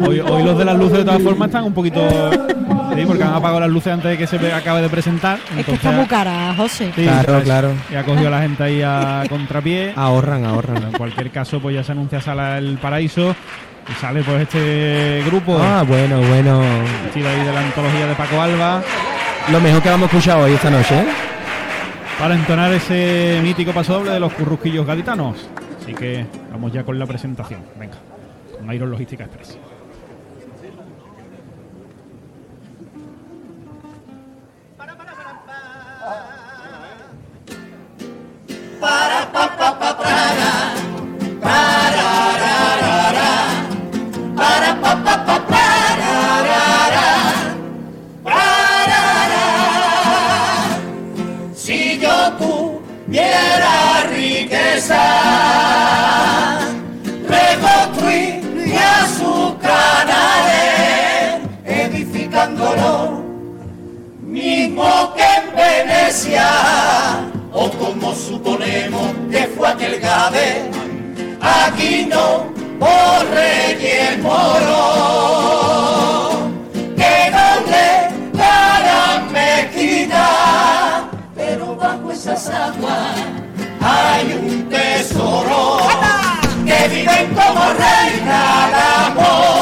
Hoy, hoy los de las luces de todas formas están un poquito... Sí, porque han apagado las luces antes de que se acabe de presentar. Es que está muy cara, José. Sí, Claro, ya- claro. Ya ha cogido a la gente ahí a contrapié. Ahorran, ahorran. En cualquier caso, pues ya se anuncia Sala El Paraíso. Y sale pues este grupo. Ah, bueno, bueno. vestido ahí de la antología de Paco Alba. Lo mejor que vamos a escuchar hoy esta noche, ¿eh? Para entonar ese mítico paso doble de los currusquillos gaditanos. Así que vamos ya con la presentación. Venga. Con Iron Logística Express. Si yo tuviera riqueza, reconstruiría sus canales, edificándolo, mismo que en Venecia, o como suponemos que fue aquel Gade, aquí no, por Reyes Moro, que le darán mezquita, pero bajo esas aguas hay un tesoro que viven como reina el amor.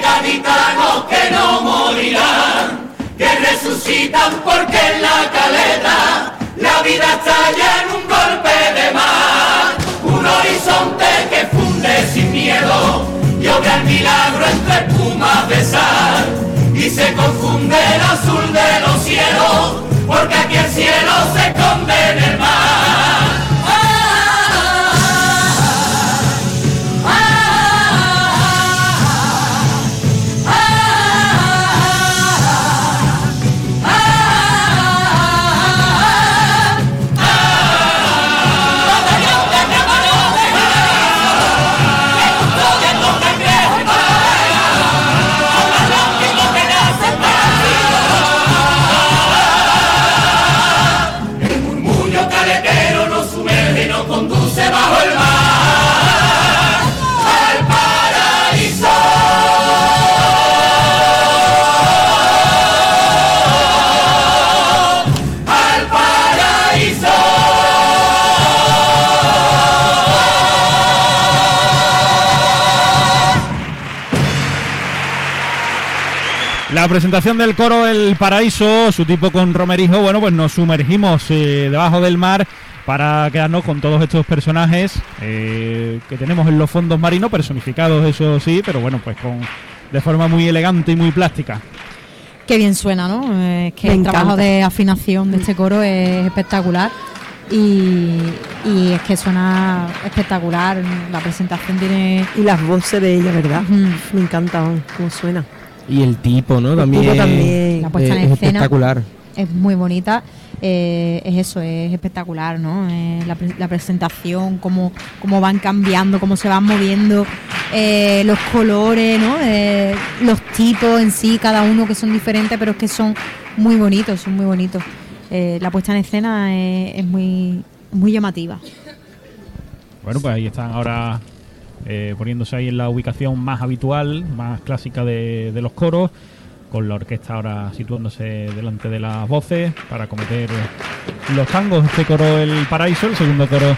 Gaditanos que no morirán, que resucitan porque en la caleta la vida estalla en un golpe de mar, un horizonte que funde sin miedo y obra el milagro entre espumas de sal y se confunde el azul de los cielos, porque aquí el cielo se esconde en el mar. La presentación del coro El Paraíso, su tipo con Romerijo, bueno, pues nos sumergimos eh, debajo del mar para quedarnos con todos estos personajes eh, que tenemos en los fondos marinos, personificados, eso sí, pero bueno, pues con de forma muy elegante y muy plástica. Qué bien suena, ¿no? Eh, que Me el trabajo de afinación de este coro es espectacular. Y, y es que suena espectacular. La presentación tiene. Y las voces de ella, ¿verdad? Me encanta cómo suena. Y el tipo, ¿no? El También. tipo también. La puesta en es escena. espectacular. es muy bonita. eh, es eso, es espectacular, ¿no? Eh, la, pre- la presentación, cómo, cómo van cambiando, cómo se van moviendo, eh, los colores, ¿no? Eh, los tipos en sí, cada uno que son diferentes, pero es que son muy bonitos, son muy bonitos. Eh, la puesta en escena es, es muy, muy llamativa. Bueno, pues ahí están ahora eh, poniéndose ahí en la ubicación más habitual, más clásica de, de los coros, con la orquesta ahora situándose delante de las voces para cometer los tangos. Este coro El Paraíso, el segundo coro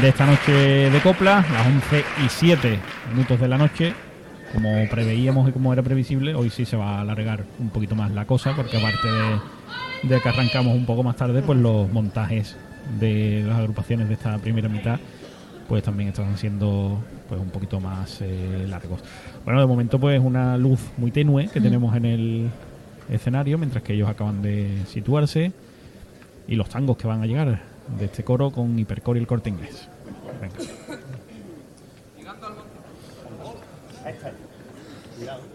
de esta noche de copla, las 11 y 7 minutos de la noche. Como preveíamos y como era previsible, hoy sí se va a alargar un poquito más la cosa, porque aparte de, de que arrancamos un poco más tarde, pues los montajes de las agrupaciones de esta primera mitad pues también están siendo pues un poquito más eh, largos. Bueno, de momento pues una luz muy tenue que tenemos en el escenario mientras que ellos acaban de situarse y los tangos que van a llegar de este coro con Hipercore y el corte inglés. Venga. Llegando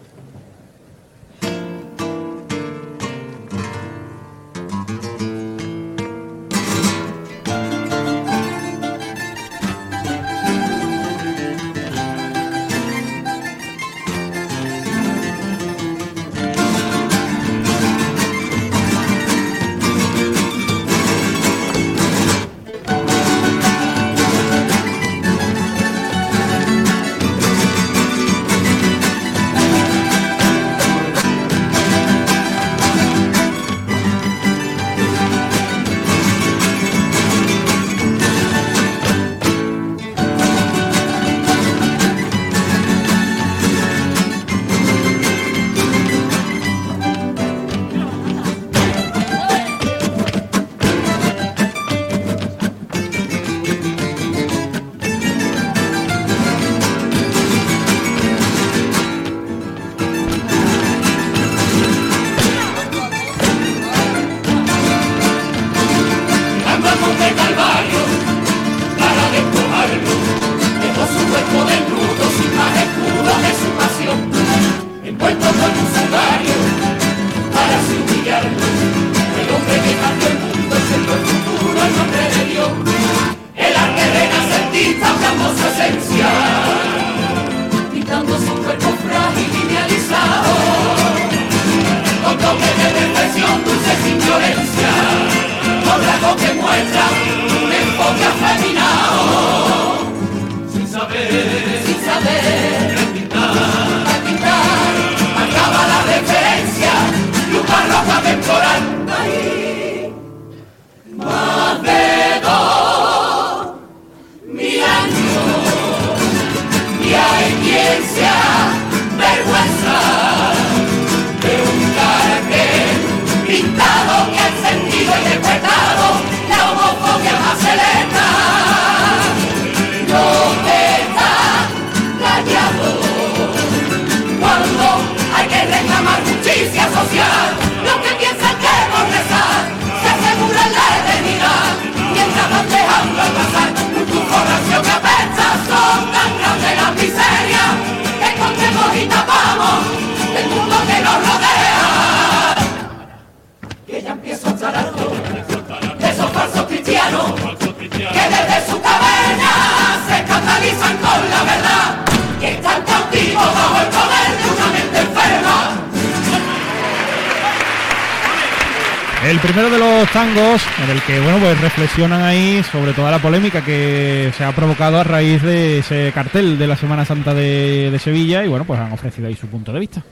primero de los tangos en el que bueno pues reflexionan ahí sobre toda la polémica que se ha provocado a raíz de ese cartel de la Semana Santa de, Sevilla y bueno pues han ofrecido ahí su punto de vista.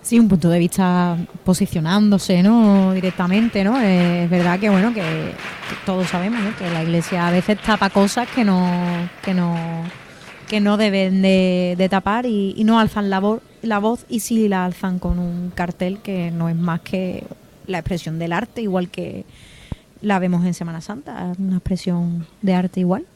Sí, un punto de vista posicionándose, ¿no? Directamente, ¿no? Eh, es verdad que, bueno, que, todos sabemos. Que la iglesia a veces tapa cosas que no, que no, que no deben de, de tapar y, y no alzan la voz la voz y sí la alzan con un cartel que no es más que la expresión del arte, igual que la vemos en Semana Santa, una expresión de arte igual.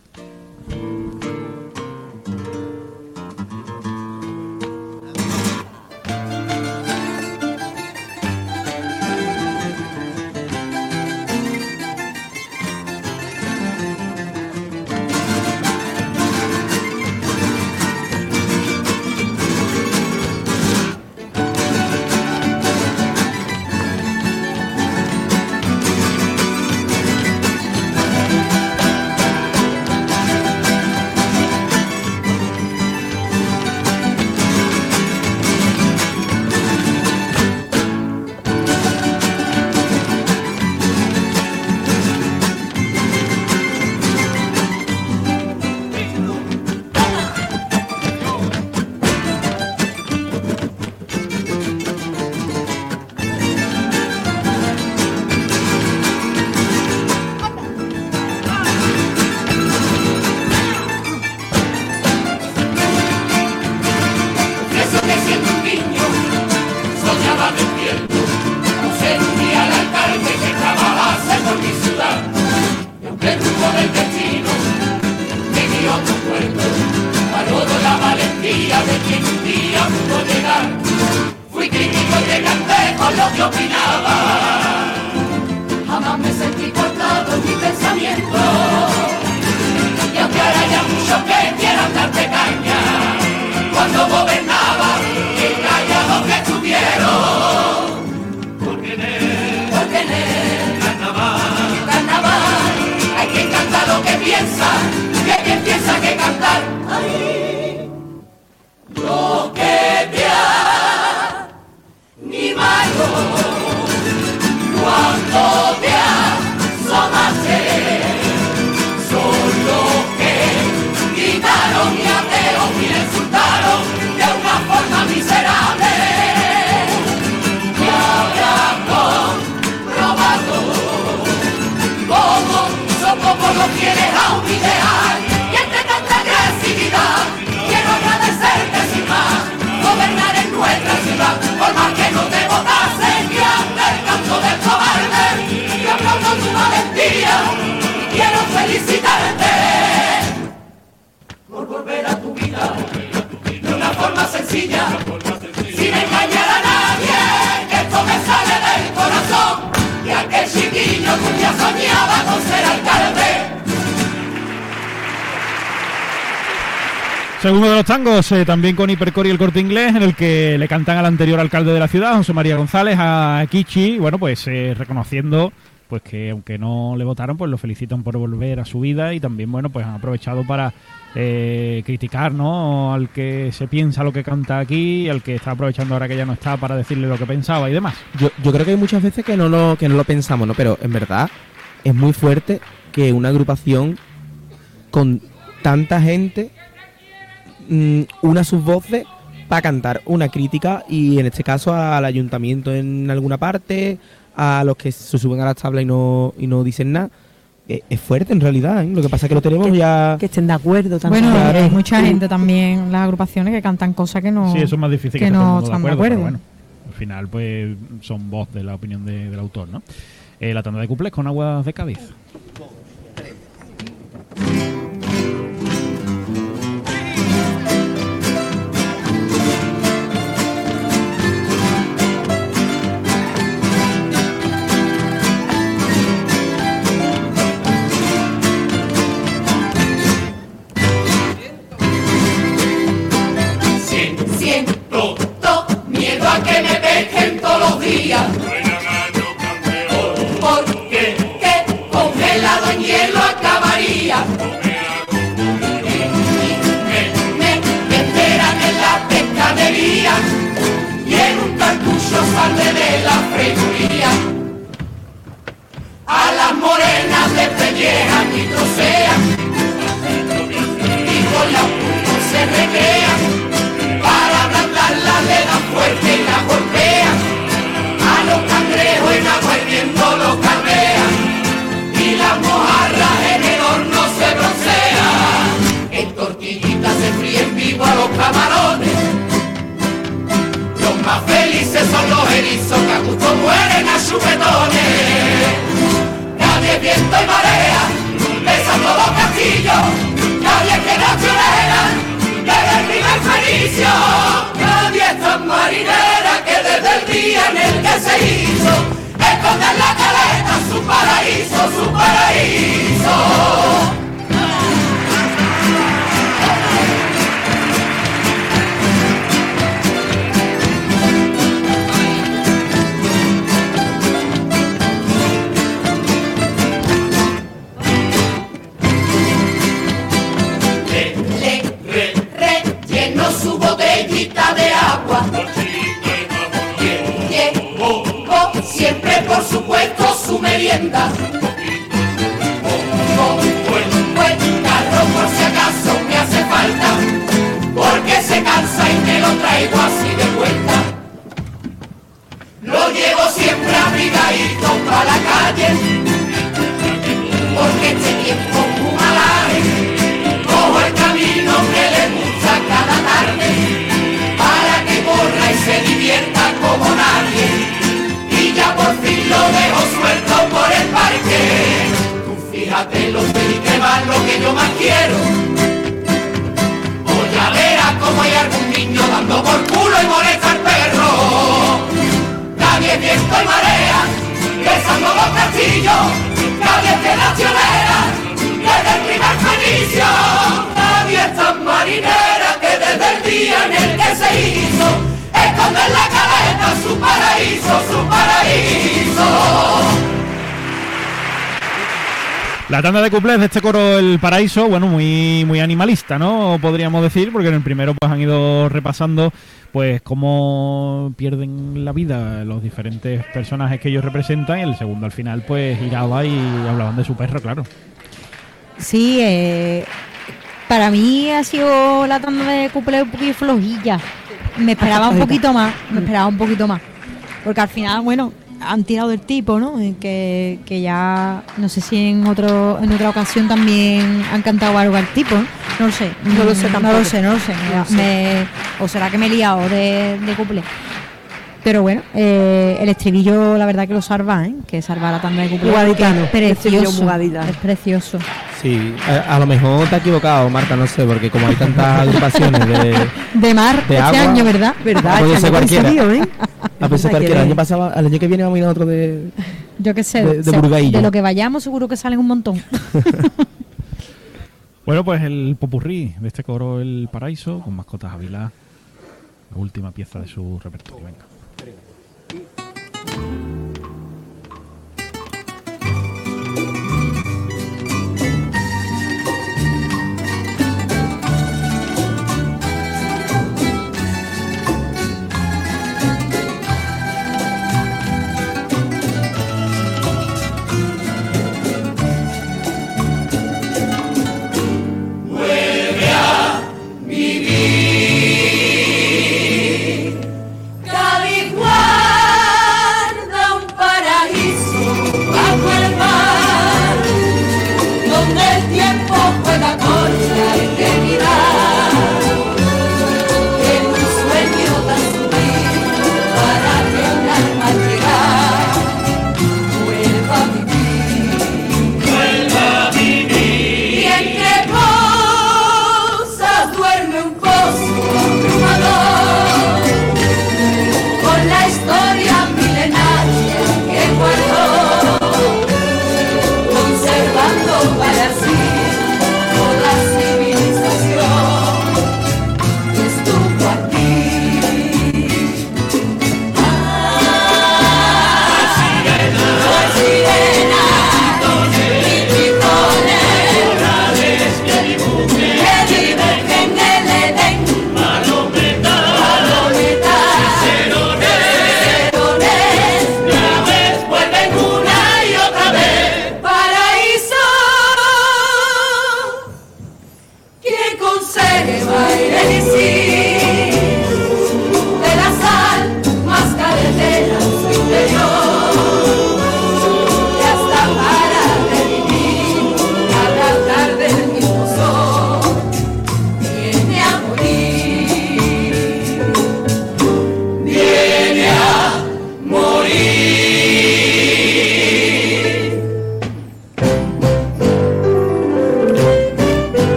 Volver a tu vida de una forma sencilla, sin engañar a nadie, que esto me sale del corazón, y aquel chiquillo que un día soñaba con ser alcalde. Segundo de los tangos, eh, también con Hipercor y el corte inglés, en el que le cantan al anterior alcalde de la ciudad, José María González, a Kichi, bueno, pues eh, reconociendo pues que aunque no le votaron, pues lo felicitan por volver a su vida y también, bueno, pues han aprovechado para eh, criticar, ¿no? Al que se piensa lo que canta aquí, al que está aprovechando ahora que ya no está para decirle lo que pensaba y demás. Yo, yo creo que hay muchas veces que no, lo, que no lo pensamos, ¿no? Pero en verdad es muy fuerte que una agrupación con tanta gente mm, una sus voces para cantar una crítica y en este caso al ayuntamiento en alguna parte, a los que se suben a las tablas y no, y no dicen nada. Eh, es fuerte en realidad, ¿eh? Lo que pasa es que lo tenemos ya... Que estén de acuerdo también. Bueno, Claro. hay mucha gente también, las agrupaciones que cantan cosas que no, Sí, eso es más difícil que, que no el mundo están de pero acuerdo. bueno, al final pues son voz de la opinión de- del autor, ¿no? Eh, la tanda de cuplés con aguas de Cádiz. Erizos que a gusto mueren a chupetones. Nadie viento y marea, besando los castillos, nadie que nacionera, desde el primer felicio. Nadie es tan marinera que desde el día en el que se hizo, esconder la caleta, su paraíso, su paraíso. Siempre, por supuesto, su merienda. Carro, por si acaso me hace falta, porque se cansa y me lo traigo así de vuelta. Lo llevo siempre abrigadito para la calle, porque este tiempo como nadie. Y ya por fin lo dejo suelto por el parque. Tú fíjate lo feliz que va lo que yo más quiero. O ya verás como hay algún niño dando por culo y molesta al perro. Nadie viento y marea besando los castillos. Nadie de nacionera desde el primer fenicio nadie es tan marinera que desde el día en el que se hizo esconder la caleta su paraíso, su paraíso La tanda de cuplés de este coro El Paraíso, bueno, muy, muy animalista, ¿no? Podríamos decir, porque en el primero pues han ido repasando pues cómo pierden la vida los diferentes personajes que ellos representan y el segundo al final pues giraba y hablaban de su perro, claro. Sí, eh, para mí ha sido la tanda de couple un poquito flojilla. Me esperaba un poquito más, me esperaba un poquito más. Porque al final, bueno, han tirado el tipo, ¿no? Eh, Que, que ya, no sé si en otro en otra ocasión también han cantado algo al tipo, ¿no? No lo sé. No lo sé No tampoco. lo sé, no lo sé. No lo sé. Me- o será que me he liado de, de couple. Pero bueno, eh, el estribillo la verdad que lo salva, ¿eh? Que salva la tanda de couple. Muy gaditano, Es el precioso. Es precioso. Sí, a, a lo mejor te has equivocado, Marta, no sé, porque como hay tantas agrupaciones de... De mar De este agua. año, ¿verdad? ¿Verdad? Puede ser cualquiera. ¿eh? A pesar que el año pasado, al año que viene vamos a ir a otro de... Yo qué sé. De- de de lo que vayamos seguro que salen un montón. Bueno, pues el popurrí de este coro El Paraíso con mascotas Ávila, la última pieza de su repertorio. Venga.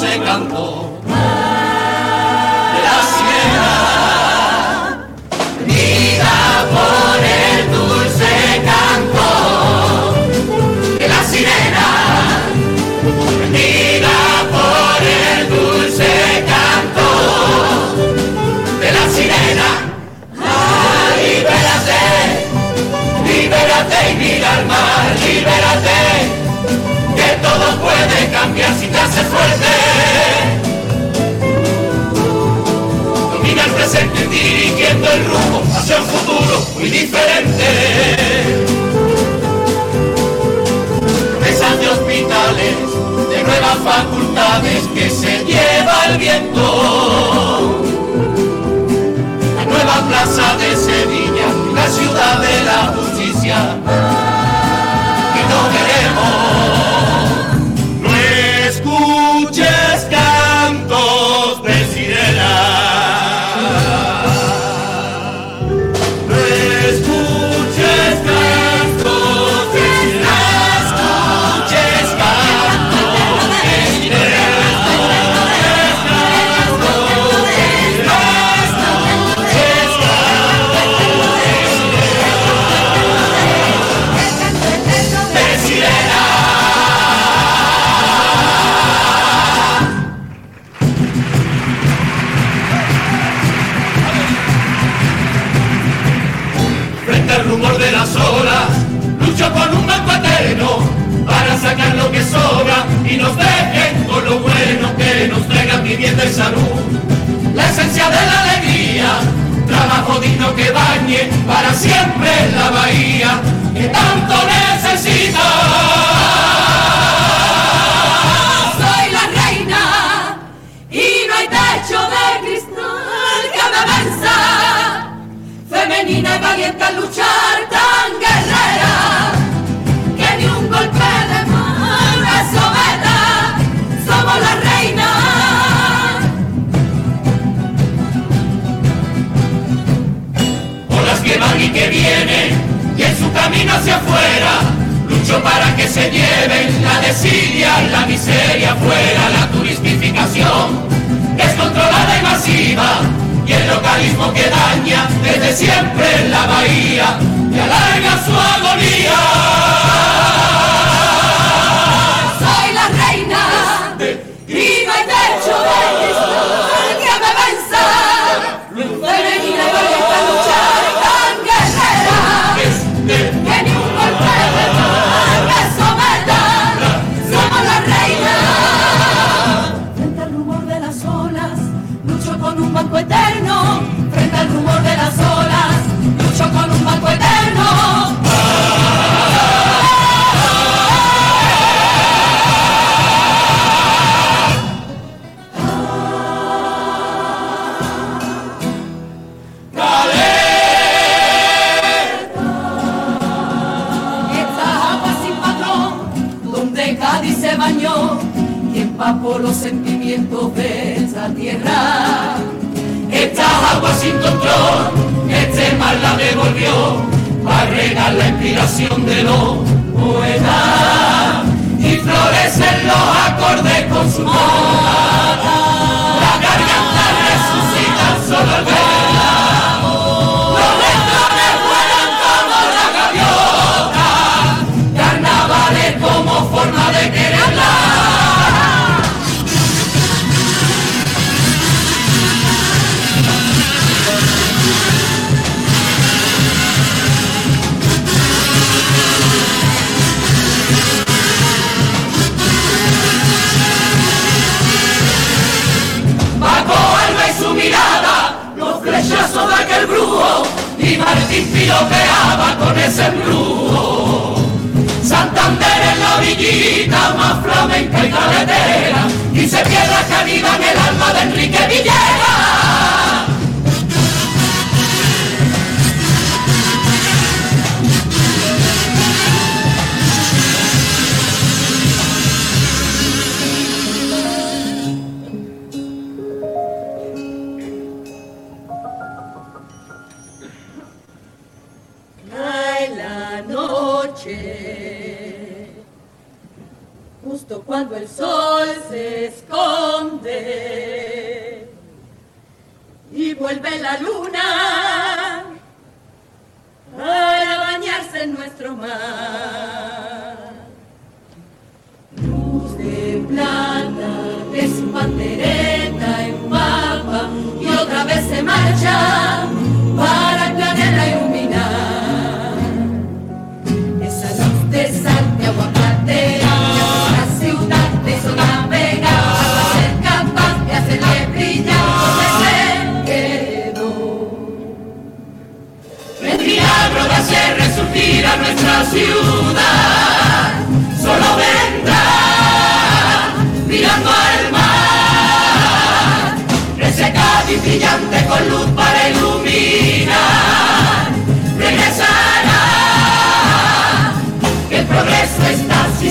Canto de la sirena. Venida por el dulce canto de la sirena. Venida por el dulce canto de la sirena. Ah, libérate, libérate y mira al mar, libérate, todo puede cambiar si te haces fuerte. Presente dirigiendo el rumbo hacia un futuro muy diferente. Promesas de hospitales, de nuevas facultades que se lleva el viento la nueva plaza de Sevilla, la ciudad de la justicia. La esencia de la alegría, trabajo digno que bañe para siempre la bahía que tanto necesita. Soy la reina y no hay techo de cristal que me venza. Femenina y valiente al luchar tan y que vienen, y en su camino hacia afuera, lucho para que se lleven la desidia, la miseria fuera, la turistificación descontrolada y masiva, y el localismo que daña desde siempre la bahía, y alarga su agonía. Orillita más flamenca y caletera, y se que avivan el alma de Enrique Villegas.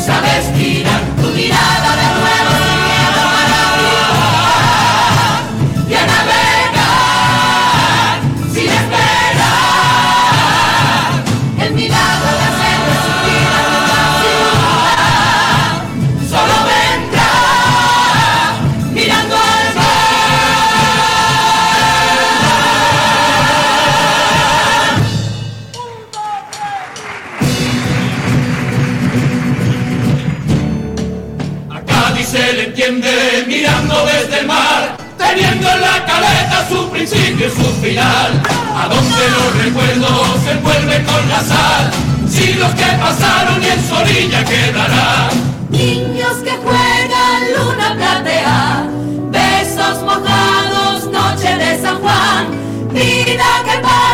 Sabes girar tu mirada se le entiende mirando desde el mar, teniendo en la caleta su principio y su final. A donde los recuerdos se envuelven con la sal, si los que pasaron y en su orilla quedarán. Niños que juegan luna platea, besos mojados, noche de San Juan, vida que pasa.